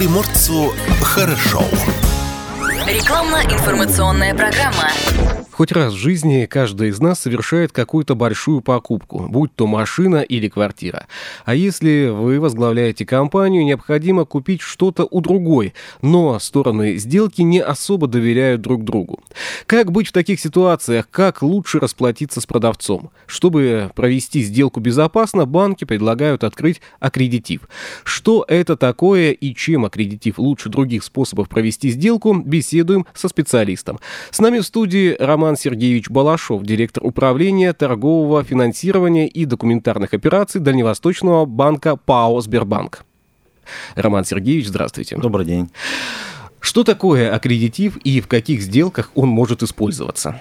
приморцу хорошо. Рекламно-информационная программа. Хоть раз в жизни каждый из нас совершает какую-то большую покупку, будь то машина или квартира. А если вы возглавляете компанию, необходимо купить что-то у другой, но стороны сделки не особо доверяют друг другу. Как быть в таких ситуациях? Как лучше расплатиться с продавцом? Чтобы провести сделку безопасно, банки предлагают открыть аккредитив. Что это такое и чем аккредитив лучше других способов провести сделку, беседуем со специалистом. С нами в студии Роман Роман Сергеевич Балашов, директор управления торгового финансирования и документарных операций Дальневосточного банка ПАО «Сбербанк». Роман Сергеевич, здравствуйте. Добрый день. Что такое аккредитив и в каких сделках он может использоваться?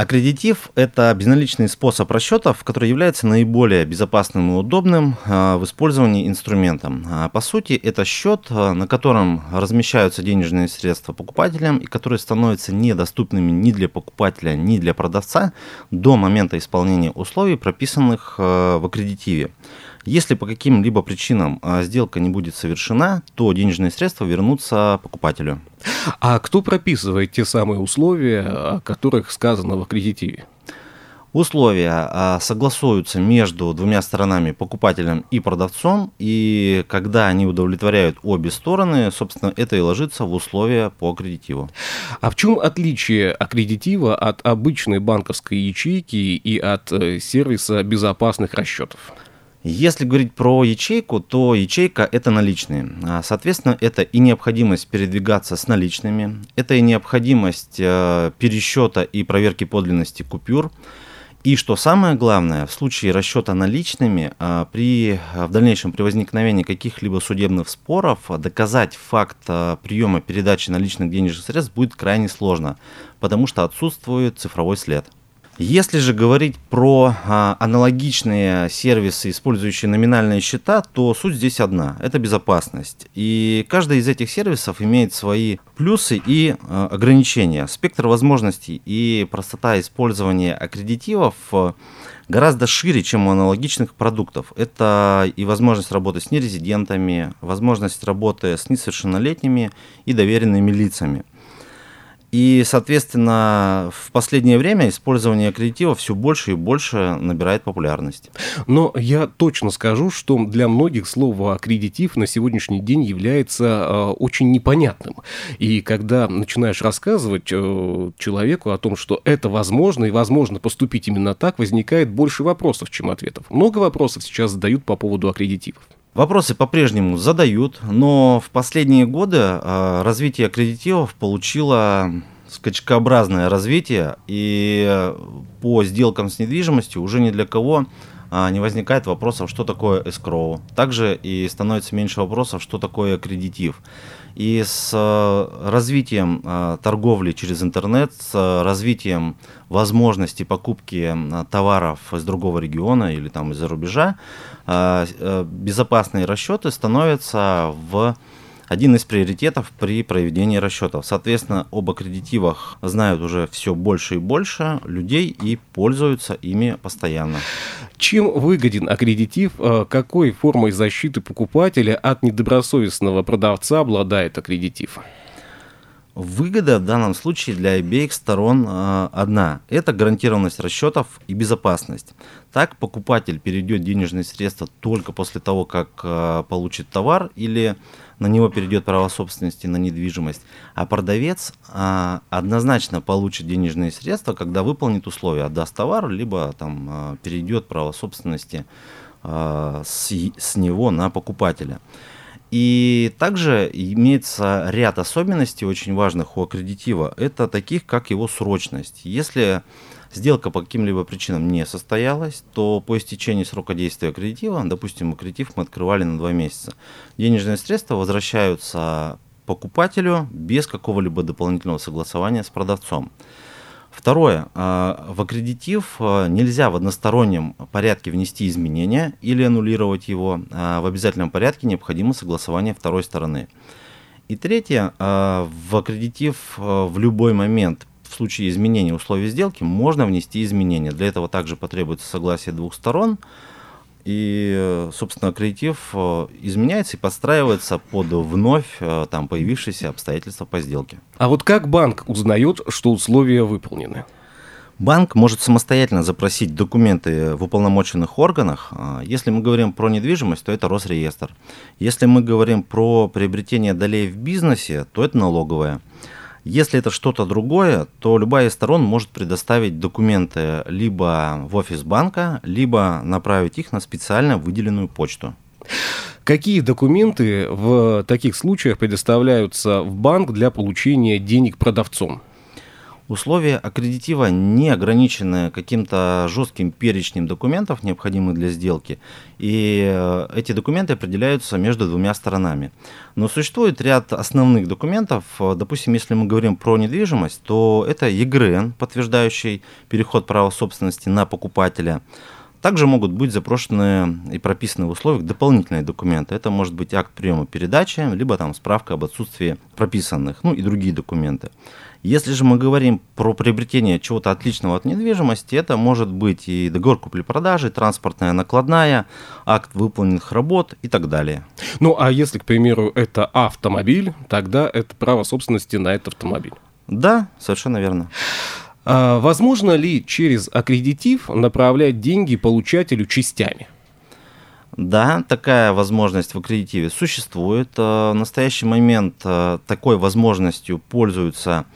Аккредитив – это безналичный способ расчетов, который является наиболее безопасным и удобным а, в использовании инструментом. А, по сути, это счет, а, на котором размещаются денежные средства покупателям и которые становятся недоступными ни для покупателя, ни для продавца до момента исполнения условий, прописанных в аккредитиве. Если по каким-либо причинам а, сделка не будет совершена, то денежные средства вернутся покупателю. А кто прописывает те самые условия, о которых сказано в аккредитиве? Условия а, согласуются между двумя сторонами, покупателем и продавцом, и когда они удовлетворяют обе стороны, собственно, это и ложится в условия по аккредитиву. А в чем отличие аккредитива от обычной банковской ячейки и от э, сервиса безопасных расчетов? Если говорить про ячейку, то ячейка – это наличные. А, соответственно, это и необходимость передвигаться с наличными, это и необходимость э, пересчета и проверки подлинности купюр. И что самое главное, в случае расчета наличными, а, при, а, в дальнейшем при возникновении каких-либо судебных споров, доказать факт приема передачи наличных денежных средств будет крайне сложно, потому что отсутствует цифровой след. Если же говорить про а, аналогичные сервисы, использующие номинальные счета, то суть здесь одна – это безопасность. И каждый из этих сервисов имеет свои плюсы и а, ограничения. Спектр возможностей и простота использования аккредитивов а, гораздо шире, чем у аналогичных продуктов. Это и возможность работы с нерезидентами, возможность работы с несовершеннолетними и доверенными лицами – и, соответственно, в последнее время использование аккредитива все больше и больше набирает популярность. Но я точно скажу, что для многих слово аккредитив на сегодняшний день является э, очень непонятным. И когда начинаешь рассказывать э, человеку о том, что это возможно и возможно поступить именно так, возникает больше вопросов, чем ответов. Много вопросов сейчас задают по поводу аккредитивов. Вопросы по-прежнему задают, но в последние годы э, развитие аккредитивов получило скачкообразное развитие, и по сделкам с недвижимостью уже ни для кого а, не возникает вопросов, что такое escrow. Также и становится меньше вопросов, что такое аккредитив. И с э, развитием э, торговли через интернет, с развитием возможности покупки э, товаров из другого региона или там из-за рубежа, безопасные расчеты становятся в один из приоритетов при проведении расчетов. Соответственно, об аккредитивах знают уже все больше и больше людей и пользуются ими постоянно. Чем выгоден аккредитив? Э, какой формой защиты покупателя от недобросовестного продавца обладает аккредитив? Выгода в данном случае для обеих сторон э, одна. Это гарантированность расчетов и безопасность. Так покупатель перейдет денежные средства только после того, как э, получит товар или на него перейдет право собственности на недвижимость, а продавец а, однозначно получит денежные средства, когда выполнит условия, отдаст товар, либо там а, перейдет право собственности а, с, с него на покупателя. И также имеется ряд особенностей очень важных у аккредитива. Это таких, как его срочность. Если сделка по каким-либо причинам не состоялась, то по истечении срока действия аккредитива, допустим, аккредитив мы открывали на два месяца, денежные средства возвращаются покупателю без какого-либо дополнительного согласования с продавцом. Второе. А, в аккредитив а, нельзя в одностороннем порядке внести изменения или аннулировать его. А в обязательном порядке необходимо согласование второй стороны. И третье. В аккредитив в любой момент в случае изменения условий сделки можно внести изменения. Для этого также потребуется согласие двух сторон. И, собственно, кредитив э, изменяется и подстраивается под вновь э, там появившиеся обстоятельства по сделке. А вот как банк узнает, что условия выполнены? Банк может самостоятельно запросить документы в уполномоченных органах. А, если мы говорим про недвижимость, то это Росреестр. Если мы говорим про приобретение долей в бизнесе, то это налоговая. Если это что-то другое, то любая из сторон может предоставить документы либо в офис банка, либо направить их на специально выделенную почту. Какие документы в таких случаях предоставляются в банк для получения денег продавцом? Условия аккредитива не ограничены каким-то жестким перечнем документов, необходимых для сделки, и э, эти документы определяются между двумя сторонами. Но существует ряд основных документов, допустим, если мы говорим про недвижимость, то это ЕГРН, подтверждающий переход права собственности на покупателя, также могут быть запрошены и прописаны в условиях дополнительные документы. Это может быть акт приема передачи, либо там справка об отсутствии прописанных, ну и другие документы. Если же мы говорим про приобретение чего-то отличного от недвижимости, это может быть и договор купли-продажи, транспортная накладная, акт выполненных работ и так далее. Ну а если, к примеру, это автомобиль, тогда это право собственности на этот автомобиль. Да, совершенно верно. А возможно ли через аккредитив направлять деньги получателю частями? Да, такая возможность в аккредитиве существует. Э, в настоящий момент э, такой возможностью пользуются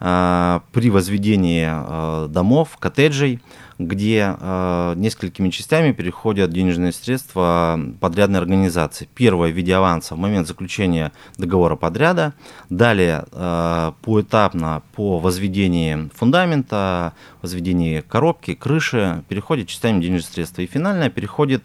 э, при возведении домов, коттеджей, где несколькими частями переходят денежные средства подрядной организации. Первое в виде аванса в момент заключения договора подряда, далее поэтапно по возведении фундамента, возведении коробки, крыши переходит частями денежные средства. И финальное переходит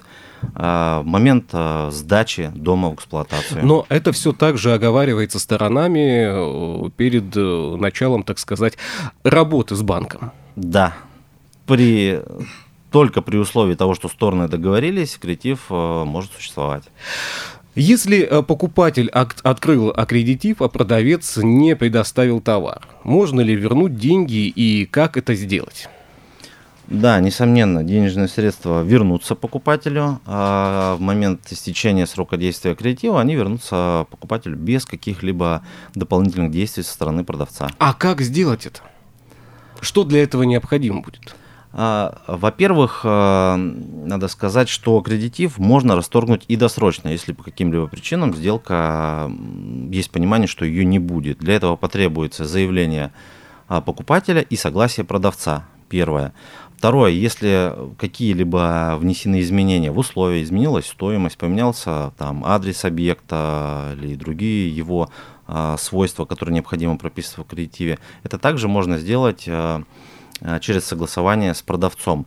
а, момент а, сдачи дома в эксплуатацию. Но это все также оговаривается сторонами э, перед э, началом, так сказать, работы с банком. Да. При только при условии того, что стороны договорились, кредитив э, может существовать. Если покупатель открыл аккредитив, а продавец не предоставил товар, можно ли вернуть деньги и как это сделать? Да, несомненно, денежные средства вернутся покупателю. А в момент истечения срока действия кредитива они вернутся покупателю без каких-либо дополнительных действий со стороны продавца. А как сделать это? Что для этого необходимо будет? А, во-первых, а, надо сказать, что кредитив можно расторгнуть и досрочно, если по каким-либо причинам сделка, есть понимание, что ее не будет. Для этого потребуется заявление покупателя и согласие продавца. Первое. Второе, если какие-либо внесены изменения в условия, изменилась стоимость, поменялся там адрес объекта или другие его э, свойства, которые необходимо прописывать в кредитиве, это также можно сделать э, через согласование с продавцом.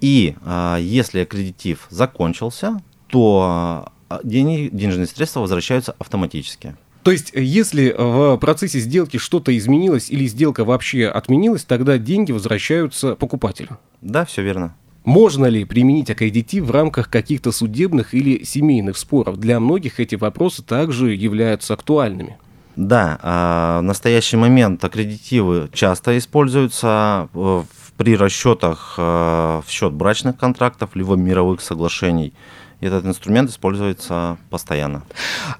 И э, если аккредитив закончился, то деньги, денежные средства возвращаются автоматически. То есть, если в процессе сделки что-то изменилось или сделка вообще отменилась, тогда деньги возвращаются покупателю. Да, все верно. Можно ли применить аккредитив в рамках каких-то судебных или семейных споров? Для многих эти вопросы также являются актуальными. Да, а, в настоящий момент аккредитивы часто используются э, при расчетах э, в счет брачных контрактов либо мировых соглашений этот инструмент используется постоянно.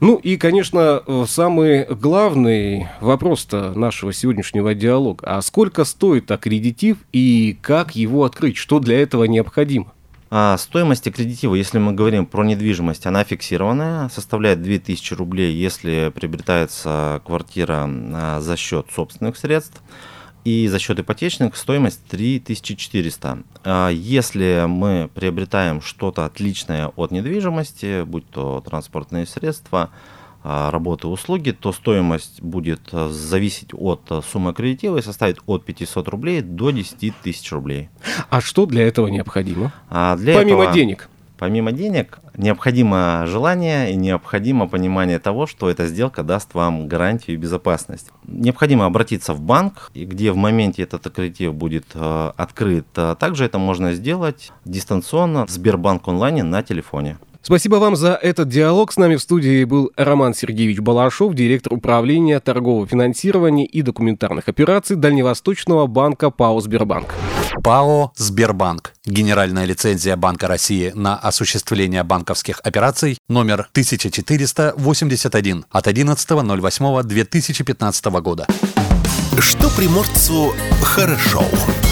Ну и, конечно, самый главный вопрос-то нашего сегодняшнего диалога. А сколько стоит аккредитив и как его открыть? Что для этого необходимо? А стоимость аккредитива, если мы говорим про недвижимость, она фиксированная, составляет 2000 рублей, если приобретается квартира а, за счет собственных средств. И за счет ипотечных стоимость 3400. А если мы приобретаем что-то отличное от недвижимости, будь то транспортные средства, работы, услуги, то стоимость будет а, зависеть от суммы кредитива и составит от 500 рублей до 10 тысяч рублей. А что для этого необходимо? А для Помимо этого... денег? Помимо денег, необходимо желание и необходимо понимание того, что эта сделка даст вам гарантию и безопасность. Необходимо обратиться в банк, где в моменте этот кредитив будет э, открыт. Также это можно сделать дистанционно в Сбербанк онлайне на телефоне. Спасибо вам за этот диалог. С нами в студии был Роман Сергеевич Балашов, директор управления торгового финансирования и документарных операций Дальневосточного банка ПАО «Сбербанк». ПАО «Сбербанк». Генеральная лицензия Банка России на осуществление банковских операций номер 1481 от 11.08.2015 года. Что приморцу хорошо. Хорошо.